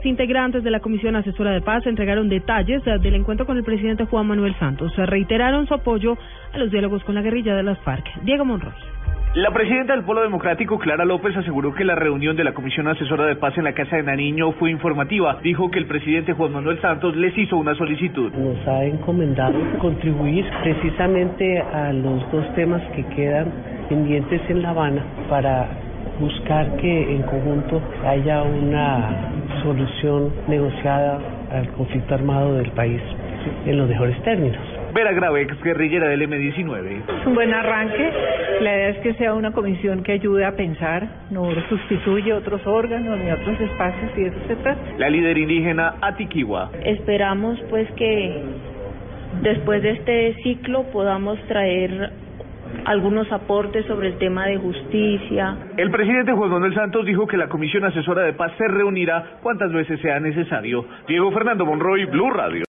Los integrantes de la Comisión Asesora de Paz entregaron detalles del encuentro con el presidente Juan Manuel Santos. Reiteraron su apoyo a los diálogos con la guerrilla de las FARC. Diego Monroy. La presidenta del Polo Democrático, Clara López, aseguró que la reunión de la Comisión Asesora de Paz en la Casa de Nariño fue informativa. Dijo que el presidente Juan Manuel Santos les hizo una solicitud. Nos ha encomendado contribuir precisamente a los dos temas que quedan pendientes en La Habana para buscar que en conjunto haya una solución negociada al conflicto armado del país en los mejores términos. Vera Grave, ex guerrillera del M-19. Es un buen arranque. La idea es que sea una comisión que ayude a pensar, no sustituye otros órganos ni otros espacios y eso se trata. La líder indígena Atiquiwa. Esperamos pues que después de este ciclo podamos traer algunos aportes sobre el tema de justicia. El presidente Juan Manuel Santos dijo que la Comisión Asesora de Paz se reunirá cuantas veces sea necesario. Diego Fernando Monroy, Blue Radio.